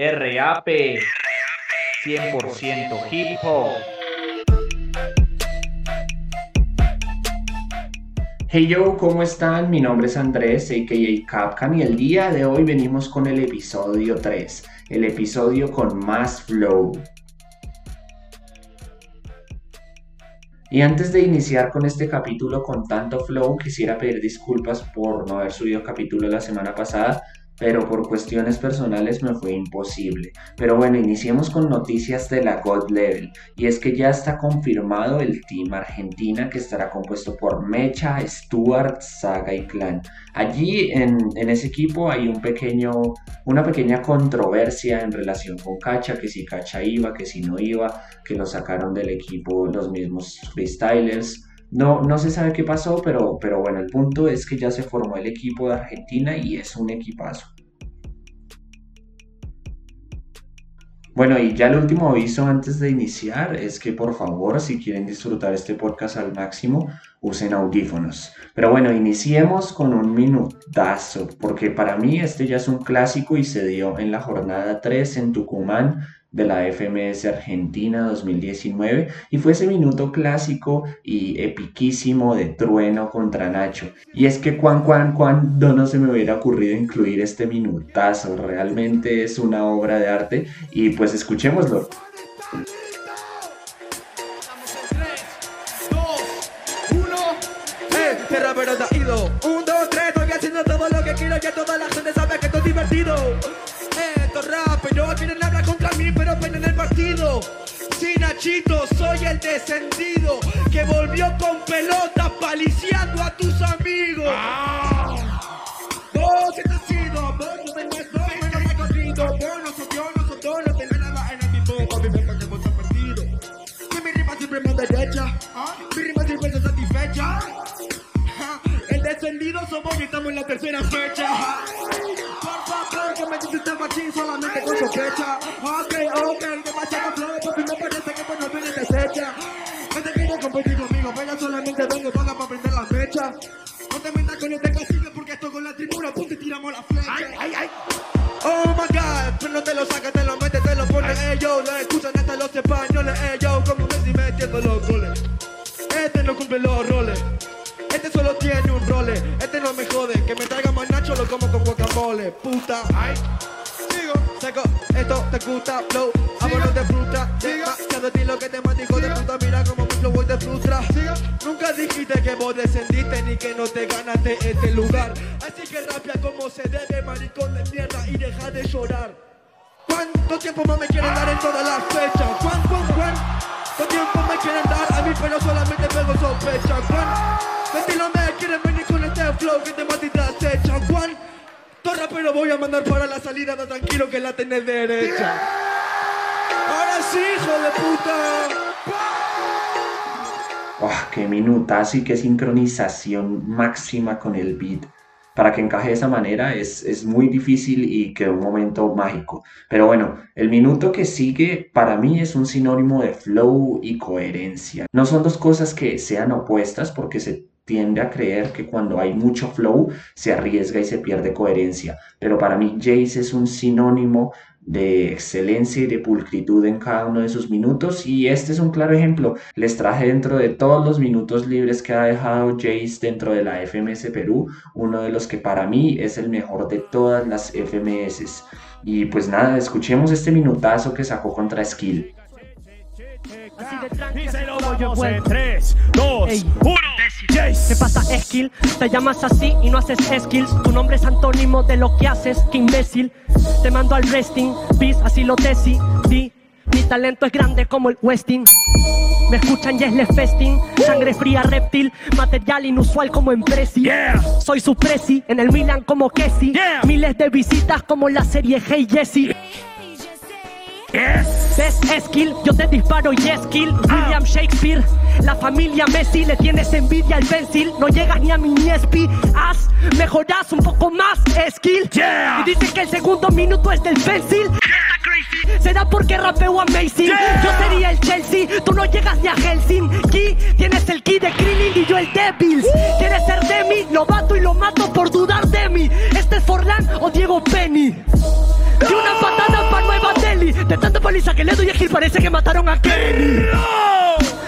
RAP 100% hip hop. Hey yo, ¿cómo están? Mi nombre es Andrés, a.k.a. Capcan, y el día de hoy venimos con el episodio 3, el episodio con más flow. Y antes de iniciar con este capítulo con tanto flow, quisiera pedir disculpas por no haber subido capítulo la semana pasada, pero por cuestiones personales me fue imposible. Pero bueno, iniciemos con noticias de la God Level, y es que ya está confirmado el Team Argentina que estará compuesto por Mecha, Stuart, Saga y Clan. Allí en, ese equipo hay un pequeño, una pequeña controversia en relación con Cacha, que si Cacha iba, que si no iba, que lo sacaron del equipo los mismos freestylers. No, no se sabe qué pasó, pero, pero bueno, el punto es que ya se formó el equipo de Argentina y es un equipazo. Bueno, y ya el último aviso antes de iniciar es que por favor, si quieren disfrutar este podcast al máximo, usen audífonos. Pero bueno, iniciemos con un minutazo, porque para mí este ya es un clásico y se dio en la jornada 3 en Tucumán de la FMS Argentina 2019 y fue ese minuto clásico y epiquísimo de trueno contra Nacho. Y es que cuan, cuan, cuando no se me hubiera ocurrido incluir este minutazo, realmente es una obra de arte y pues escuchémoslo. Un, dos, tres, estoy haciendo todo lo que quiero, que toda la descendido que volvió con pelota paliciando a tus amigos. Vos has sido, vos no me muestro, no me corrido, vos no sos yo, no sos yo, no tenés nada en el mismo, papi, me que vos perdido. Que mi rima siempre me derecha, mi rima siempre está satisfecha. El descendido somos y estamos en la tercera fecha que me dice este machín solamente con sospecha. Ok, ok, demasiado flow, papi, que no No te quiero competir conmigo, vaya solamente vengo paga para prender la fecha. No te metas con este cacique porque esto con la tribuna, punto y tiramos la flecha. Ay, ay, ay. Oh my god, pero no te lo sacas, te lo metes, te lo pones, yo, lo escuchan hasta los españoles, yo, como Messi metiendo los goles. Este no cumple los roles. Este solo tiene un role. Este no me jode. Que me traiga más nacho, lo como con guacamole. Puta. Ay. Sigo. Seco. Esto te gusta. Flow. Mira como mi flow de frustra. Nunca dijiste que vos descendiste ni que no te ganaste este lugar. Así que rapia como se debe, maricón de mierda. Y deja de llorar. ¿Cuánto tiempo más me quieren dar en todas las fechas? ¿Cuán, cuán, cuánto tiempo me quieren dar a mí, pero solamente pego sospecha? ¿Cuán? Me quieren venir con este flow que te matita se Juan. Torra, pero voy a mandar para la salida, da tranquilo que la tenés derecha. Ahora sí, hijo de puta. Oh, qué minuta, así que sincronización máxima con el beat. Para que encaje de esa manera es, es muy difícil y que un momento mágico. Pero bueno, el minuto que sigue para mí es un sinónimo de flow y coherencia. No son dos cosas que sean opuestas porque se tiende a creer que cuando hay mucho flow se arriesga y se pierde coherencia. Pero para mí Jace es un sinónimo de excelencia y de pulcritud en cada uno de sus minutos y este es un claro ejemplo. Les traje dentro de todos los minutos libres que ha dejado Jace dentro de la FMS Perú, uno de los que para mí es el mejor de todas las FMS. Y pues nada, escuchemos este minutazo que sacó contra Skill. Así de tranqui, se lo yo en 3, 2, 1. ¿Qué pasa, Skill? Te llamas así y no haces skills. Tu nombre es antónimo de lo que haces, qué imbécil. Te mando al resting, peace, así lo decidí. Mi talento es grande como el Westing. Me escuchan y es festing, sangre fría reptil, material inusual como en Prezi. Soy su Prezi, en el Milan como Kessi. Miles de visitas como la serie Hey Jesse. ¿Ves skill? Yo te disparo y es kill. William Shakespeare, la familia Messi, le tienes envidia al pencil. No llegas ni a mi Niespi. Haz, mejorás un poco más, skill. Y dicen que el segundo minuto es del pencil. Será porque rapeo amazing. Yo sería el Chelsea, tú no llegas ni a Helsinki. Tienes el key de Krillin y yo el Devils. Quieres ser de mí, lo bato y lo mato por dudar de mí. Este es Forlán o Diego Penny. Y una patada para De tanta paliza que le doy a parece que mataron a Kenny.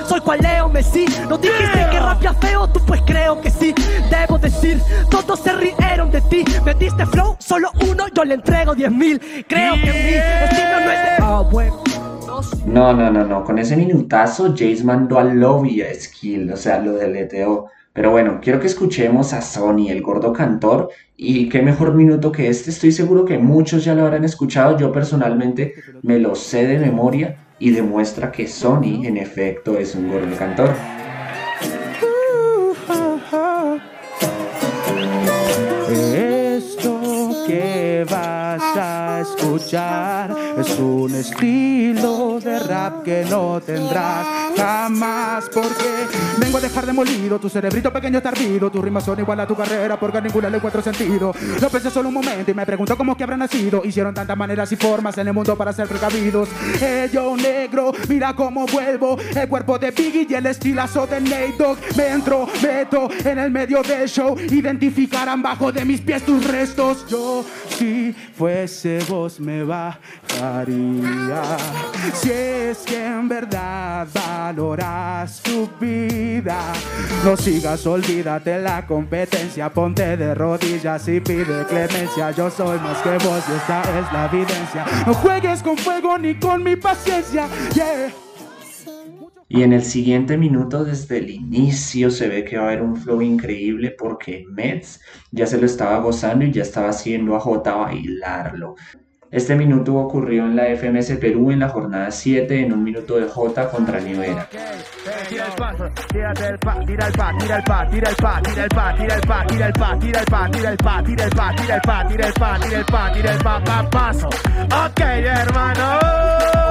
Soy cual Leo Messi. No dijiste que rapia feo, tú pues creo que sí. Debo decir, todos se rieron de ti. Me diste flow, solo uno, yo le entrego diez mil. Creo que mi estilo no es de. Ah, bueno. No, no, no, no. Con ese minutazo, Jace mandó a Lobby a Skill, o sea, lo deleteó. Pero bueno, quiero que escuchemos a Sony, el gordo cantor, y qué mejor minuto que este. Estoy seguro que muchos ya lo habrán escuchado. Yo personalmente me lo sé de memoria y demuestra que Sony, en efecto, es un gordo cantor. escuchar es un estilo de rap que no tendrás jamás porque vengo a dejar demolido tu cerebrito pequeño está ardido tus rimas son igual a tu carrera porque a ninguna le encuentro sentido. Lo pensé solo un momento y me pregunto cómo que habrá nacido. Hicieron tantas maneras y formas en el mundo para ser precavidos. Yo negro mira cómo vuelvo. El cuerpo de Biggie y el estilazo de Nate Dogg. Me entro meto en el medio del show. Identificarán bajo de mis pies tus restos. Yo si fuese vos me bajaría. Es que en verdad valoras tu vida, no sigas, olvídate la competencia, ponte de rodillas y pide clemencia. Yo soy más que vos y esta es la evidencia. No juegues con fuego ni con mi paciencia. Yeah. Y en el siguiente minuto, desde el inicio, se ve que va a haber un flow increíble porque Mets ya se lo estaba gozando y ya estaba haciendo a J bailarlo. Este minuto ocurrió en la FMS Perú en la jornada 7 en un minuto de J contra Nivera. Ok, hermano.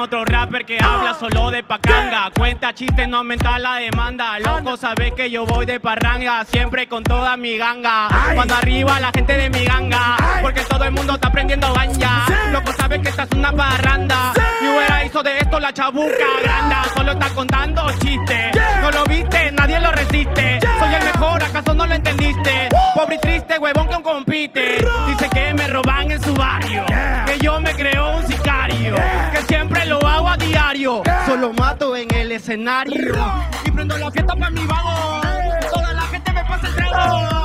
Otro rapper que habla solo de pacanga. Cuenta chistes, no aumenta la demanda. Loco, sabes que yo voy de parranga, siempre con toda mi ganga. Cuando arriba la gente de mi ganga, porque todo el mundo está prendiendo baña. Loco, sabes que esta es una parranda. Mi hubiera hizo de esto la chabuca granda. Solo está contando chistes. No lo viste, nadie lo resiste. Soy el mejor, ¿acaso no lo entendiste? Pobre y triste, huevón que compite. Solo mato en el escenario. Y prendo la fiesta para mi vago. Toda la gente me pasa el trago.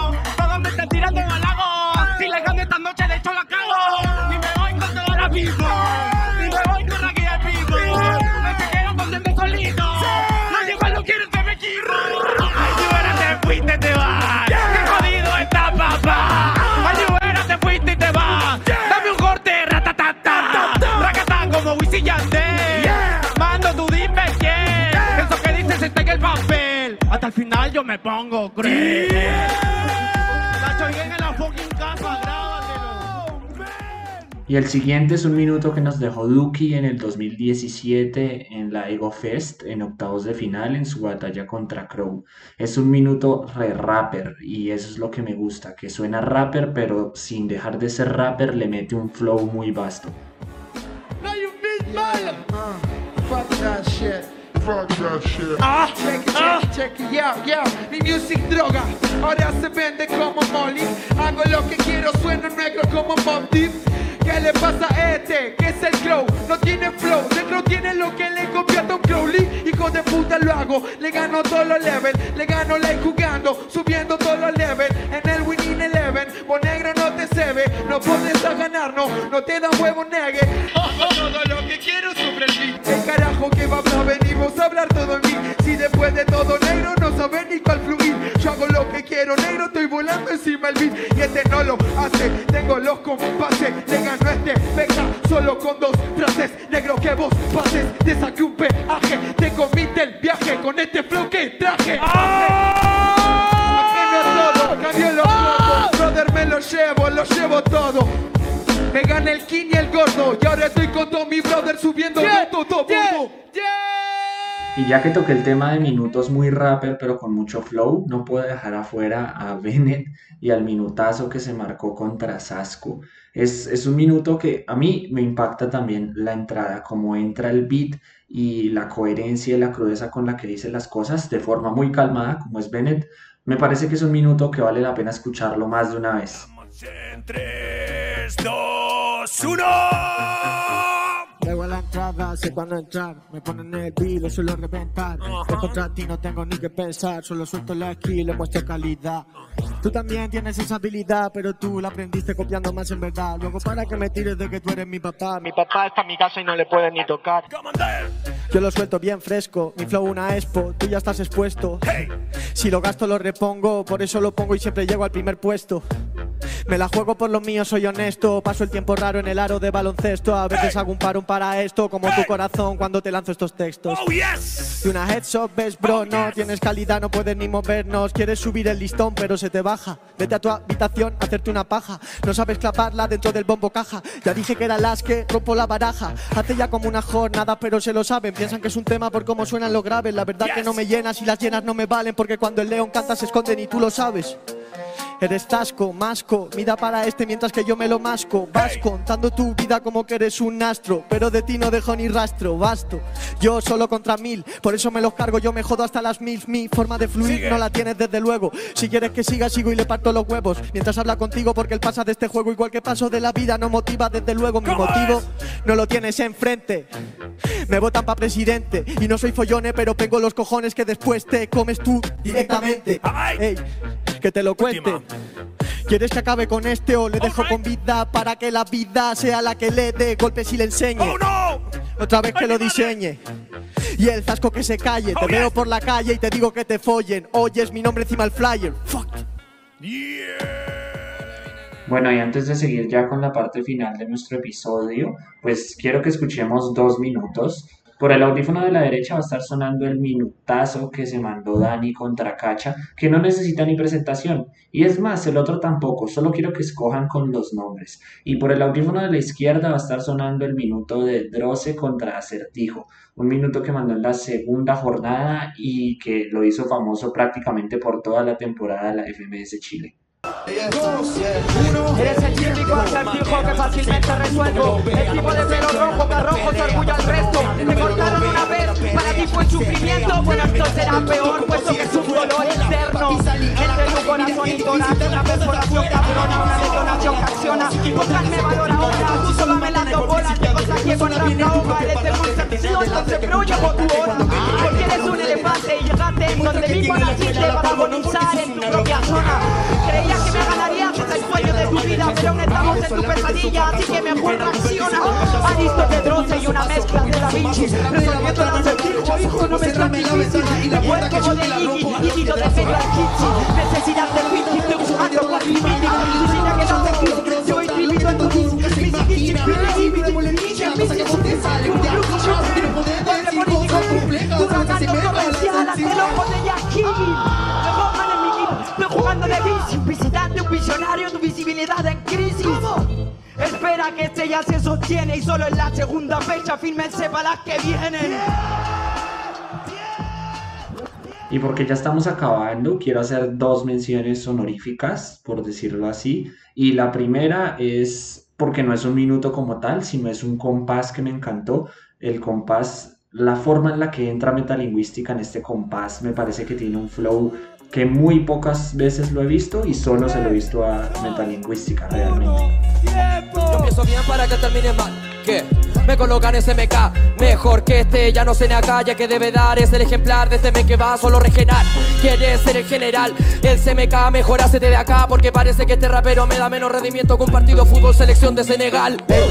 Final yo me pongo cruel. Y el siguiente es un minuto que nos dejó Duki en el 2017 en la Ego Fest, en octavos de final, en su batalla contra Crow. Es un minuto re rapper y eso es lo que me gusta, que suena rapper, pero sin dejar de ser rapper le mete un flow muy vasto. Fuck that shit. Ah, check it, check it, check yeah, yeah. Mi music droga, ahora se vende como Molly. Hago lo que quiero, sueno negro como Bob Deep. ¿Qué le pasa a este? ¿Qué es el Crow? No tiene flow, Crow tiene lo que le copia a Tom Crowley. Hijo de puta lo hago, le gano todos los levels, le gano like jugando, subiendo todos los levels. En el Winning Eleven, vos negro no te se ve, no puedes a ganar, no, no te da huevo negue. todo lo que quiero sobre el El carajo que va a venimos a hablar todo en mí. Si después de todo negro no sabes ni cuál fluir. Yo hago lo que quiero, negro, estoy volando encima el beat. Y este no lo hace, tengo los compases, le no este venga solo con dos frases. Negro que vos pases, te saqué un peaje, te comiste el viaje con este flow que traje. ¡Ah! todo, cambió los ¡Ah! brother me lo llevo, lo llevo todo. Me gana el king y el gordo y ahora estoy con todo mi brother subiendo todo, todo, todo. Y ya que toqué el tema de minutos muy rapper, pero con mucho flow, no puedo dejar afuera a Bennett y al minutazo que se marcó contra Sasco. Es, es un minuto que a mí me impacta también la entrada, como entra el beat y la coherencia y la crudeza con la que dice las cosas de forma muy calmada, como es Bennett, Me parece que es un minuto que vale la pena escucharlo más de una vez. En 3, 2, 1. Entrada, sé cuándo entrar. Me ponen el beat, lo suelo reventar. Contra ti no tengo ni que pensar. Solo suelto la skill, le muestro calidad. Tú también tienes esa habilidad, pero tú la aprendiste copiando más en verdad. Luego para que me tires de que tú eres mi papá. Mi papá está en mi casa y no le pueden ni tocar. Yo lo suelto bien fresco, mi flow una expo, tú ya estás expuesto. Si lo gasto lo repongo, por eso lo pongo y siempre llego al primer puesto. Me la juego por lo mío, soy honesto. Paso el tiempo raro en el aro de baloncesto. A veces hago un parón para esto, como tu corazón cuando te lanzo estos textos. Oh, yes. De una headshot ves, bro, no tienes calidad, no puedes ni movernos. Quieres subir el listón, pero se te baja. Vete a tu habitación a hacerte una paja. No sabes clavarla dentro del bombo caja. Ya dije que era las que rompo la baraja. Hace ya como una jornada, pero se lo saben. Piensan que es un tema por cómo suenan los graves. La verdad que no me llenas y las llenas no me valen, porque cuando el león canta se esconden y tú lo sabes. Eres tasco, masco, mira para este mientras que yo me lo masco. Vas contando tu vida como que eres un astro, pero de ti no dejo ni rastro, basto. Yo solo contra mil, por eso me los cargo, yo me jodo hasta las mil. Mi forma de fluir Sigue. no la tienes desde luego. Si quieres que siga, sigo y le parto los huevos. Mientras habla contigo, porque el pasa de este juego, igual que paso de la vida, no motiva desde luego. Mi ¿Cómo motivo es? no lo tienes enfrente. Me votan pa' presidente y no soy follone, pero tengo los cojones que después te comes tú directamente. Ey, que te lo cuente. Última. ¿Quieres que acabe con este o le dejo con vida para que la vida sea la que le dé golpes y le enseñe? Oh no. Otra vez que lo diseñe. Y el zasco que se calle, te Oh, veo por la calle y te digo que te follen. Oyes mi nombre encima del flyer. Fuck. Bueno, y antes de seguir ya con la parte final de nuestro episodio, pues quiero que escuchemos dos minutos. Por el audífono de la derecha va a estar sonando el minutazo que se mandó Dani contra Cacha, que no necesita ni presentación. Y es más, el otro tampoco, solo quiero que escojan con los nombres. Y por el audífono de la izquierda va a estar sonando el minuto de Droce contra Acertijo, un minuto que mandó en la segunda jornada y que lo hizo famoso prácticamente por toda la temporada de la FMS Chile. Eres el típico acertijo que fácilmente resuelvo. El tipo de pelo rojo que rojo se orgullo al resto. Te cortaron una vez, para ti fue sufrimiento. Bueno, esto será peor, puesto que es un dolor interno. Entre tu corazón y tórax Una perforación cabrona, una detonación que acciona. Pocas me valor ahora, tú solo me las dos bolas Te contagié con la de muy sencillo Entonces bro, llegó tu hora. Porque eres un elefante y llegaste donde mismo naciste Para agonizar en tu propia zona vida Pero aún estamos en tu pesadilla, así que mejor reacciona Aristo y una mezcla de Da Vinci Resolviendo el acertijo, hijo, no me es tan difícil Igual como de Iggy, lo de pelo al kitsch Necesidad de whisky, estoy jugando con que este ya se sostiene y solo en la segunda fecha fírmense para las que vienen. Y porque ya estamos acabando, quiero hacer dos menciones honoríficas, por decirlo así. Y la primera es porque no es un minuto como tal, sino es un compás que me encantó. El compás, la forma en la que entra metalingüística en este compás, me parece que tiene un flow que muy pocas veces lo he visto y solo se lo he visto a metalingüística realmente. Yo empiezo bien para que termine mal. ¿Qué? Me colocan SMK Mejor que este, ya no sé ni acá Ya que debe dar. Es el ejemplar de este men que va solo regional Quiere ser el general. El CMK mejor hacete de acá Porque parece que este rapero me da menos rendimiento Que un partido fútbol selección de Senegal. Pero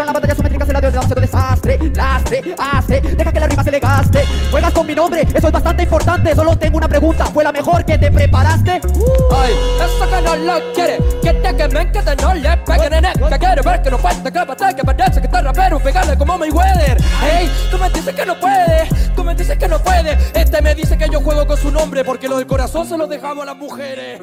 en la batalla simétrica se la dio de desastre. Lastre, hace, deja que la rima se le gaste. Juegas con mi nombre, eso es bastante importante. Solo tengo una pregunta, ¿fue la mejor que te preparaste? Ay, eso que no lo quiere. Que me que no le peguen en el Que quiere ver que no falta que bate Que parece que está rapero Pegarle como Mayweather. Hey, tú me dices que no puede Tú me dices que no puede Este me dice que yo juego con su nombre Porque lo del corazón se lo dejamos a las mujeres.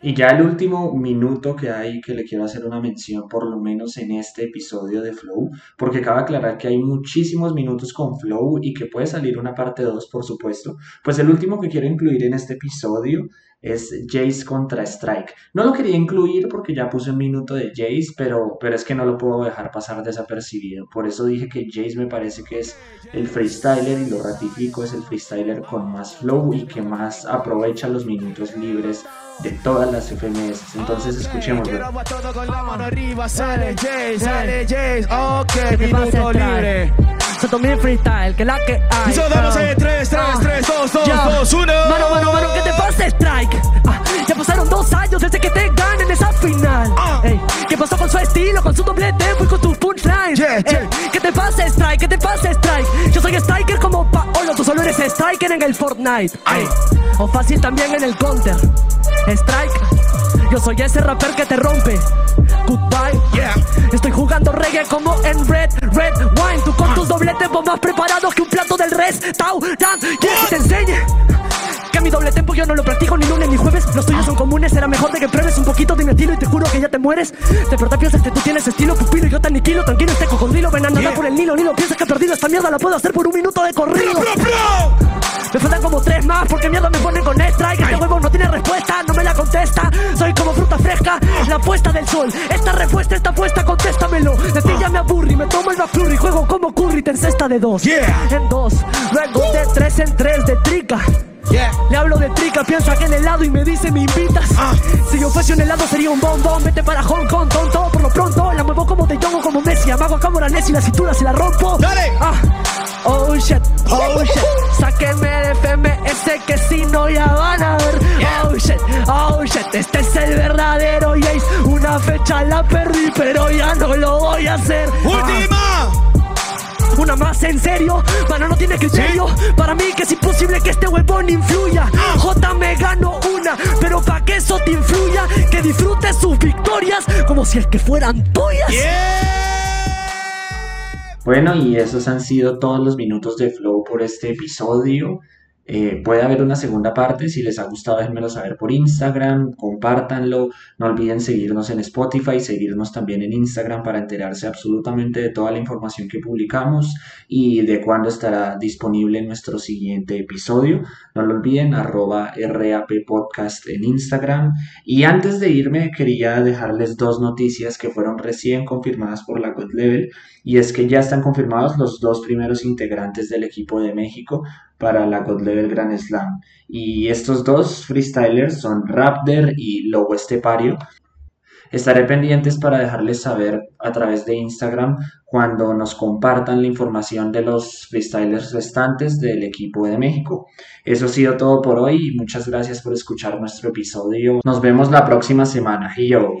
Y ya el último minuto que hay que le quiero hacer una mención, por lo menos en este episodio de Flow, porque cabe aclarar que hay muchísimos minutos con Flow y que puede salir una parte 2, por supuesto. Pues el último que quiero incluir en este episodio es Jace contra Strike. No lo quería incluir porque ya puse un minuto de Jace, pero, pero es que no lo puedo dejar pasar desapercibido. Por eso dije que Jace me parece que es el freestyler y lo ratifico, es el freestyler con más flow y que más aprovecha los minutos libres de todas las FMS. Entonces escuchemos. todo con la mano arriba, sale Jace, sale Jace, ok, ¿Qué te pasa, minuto Strike? libre. Se tomé freestyle, que la que hay. Eso damos en 3, 3, Ah, 3, 2, 2, ya. 2, 1. Mano, mano, mano, ¿qué te pasa, Strike? Ah, ya pasaron dos años desde que te ganen esa final. Ah. Ey, ¿Qué pasó con su estilo, con su doble tempo y con tus punchlines? Yeah, yeah. ¿Qué te pasa, Strike? ¿Qué te pasa, Strike? Yo soy Striker como Paolo, tú solo eres Striker en el Fortnite. Ey, o fácil también en el Counter. Strike, yo soy ese rapper que te rompe. Goodbye. Yeah. Estoy jugando reggae como en Red, Red Wine. Tú con tus doble tempo más preparados que un plato del restaurant. ¿Quieres que te enseñe? Que mi doble tempo yo no lo practico ni lunes ni jueves. Los tuyos son comunes, será mejor de que pruebes un poquito de mi estilo y te juro que ya te mueres. De verdad piensas que tú tienes estilo, pupilo y yo te aniquilo. Tranquilo, este cocodrilo, ven a nadar Yeah. por el Nilo. Nilo, piensas que perdido esta mierda, la puedo hacer por un minuto de corrido. Bro, bro. Me faltan como tres más porque mierda me ponen con strike. Este huevo no tiene respuesta, no me la contesta. Soy la puesta del sol. Esta respuesta está puesta, contéstamelo. De ti ya me aburrí, me tomo el McFlurry. Juego como Curry, te encesta de dos. Yeah. En dos, luego de tres en tres de trica. Yeah. Le hablo de trica, piensa que en helado y me dice me invitas. Ah. Si yo fuese un helado sería un bombón. Vete para Hong Kong, tonto. Por lo pronto la muevo como de o como Messi. Amago a cámara Nessi, la cintura se la rompo. Dale. Ah. Oh shit, oh shit. Sáquenme de Que si no ya van a ver. Oh shit, oh shit. Este es el verdadero Jace. Una fecha la perdí, pero ya no lo voy a hacer. Ah. Última. Una más en serio, mano no tiene criterio Para mí que es imposible que este huevón influya J me ganó una, pero pa' que eso te influya Que disfrutes sus victorias como si es que fueran tuyas Bueno, y esos han sido todos los minutos de Flow por este episodio. Eh, puede haber una segunda parte, si les ha gustado déjenmelo saber por Instagram, compártanlo, no olviden seguirnos en Spotify, seguirnos también en Instagram para enterarse absolutamente de toda la información que publicamos y de cuándo estará disponible nuestro siguiente episodio. No lo olviden, arroba RAP Podcast en Instagram. Y antes de irme quería dejarles dos noticias que fueron recién confirmadas por la God Level y es que ya están confirmados los dos primeros integrantes del equipo de México para la God Level Grand Slam. Y estos dos freestylers son Raptor y Lobo Estepario. Estaré pendientes para dejarles saber a través de Instagram cuando nos compartan la información de los freestylers restantes del equipo de México. Eso ha sido todo por hoy y muchas gracias por escuchar nuestro episodio. Nos vemos la próxima semana. Yo.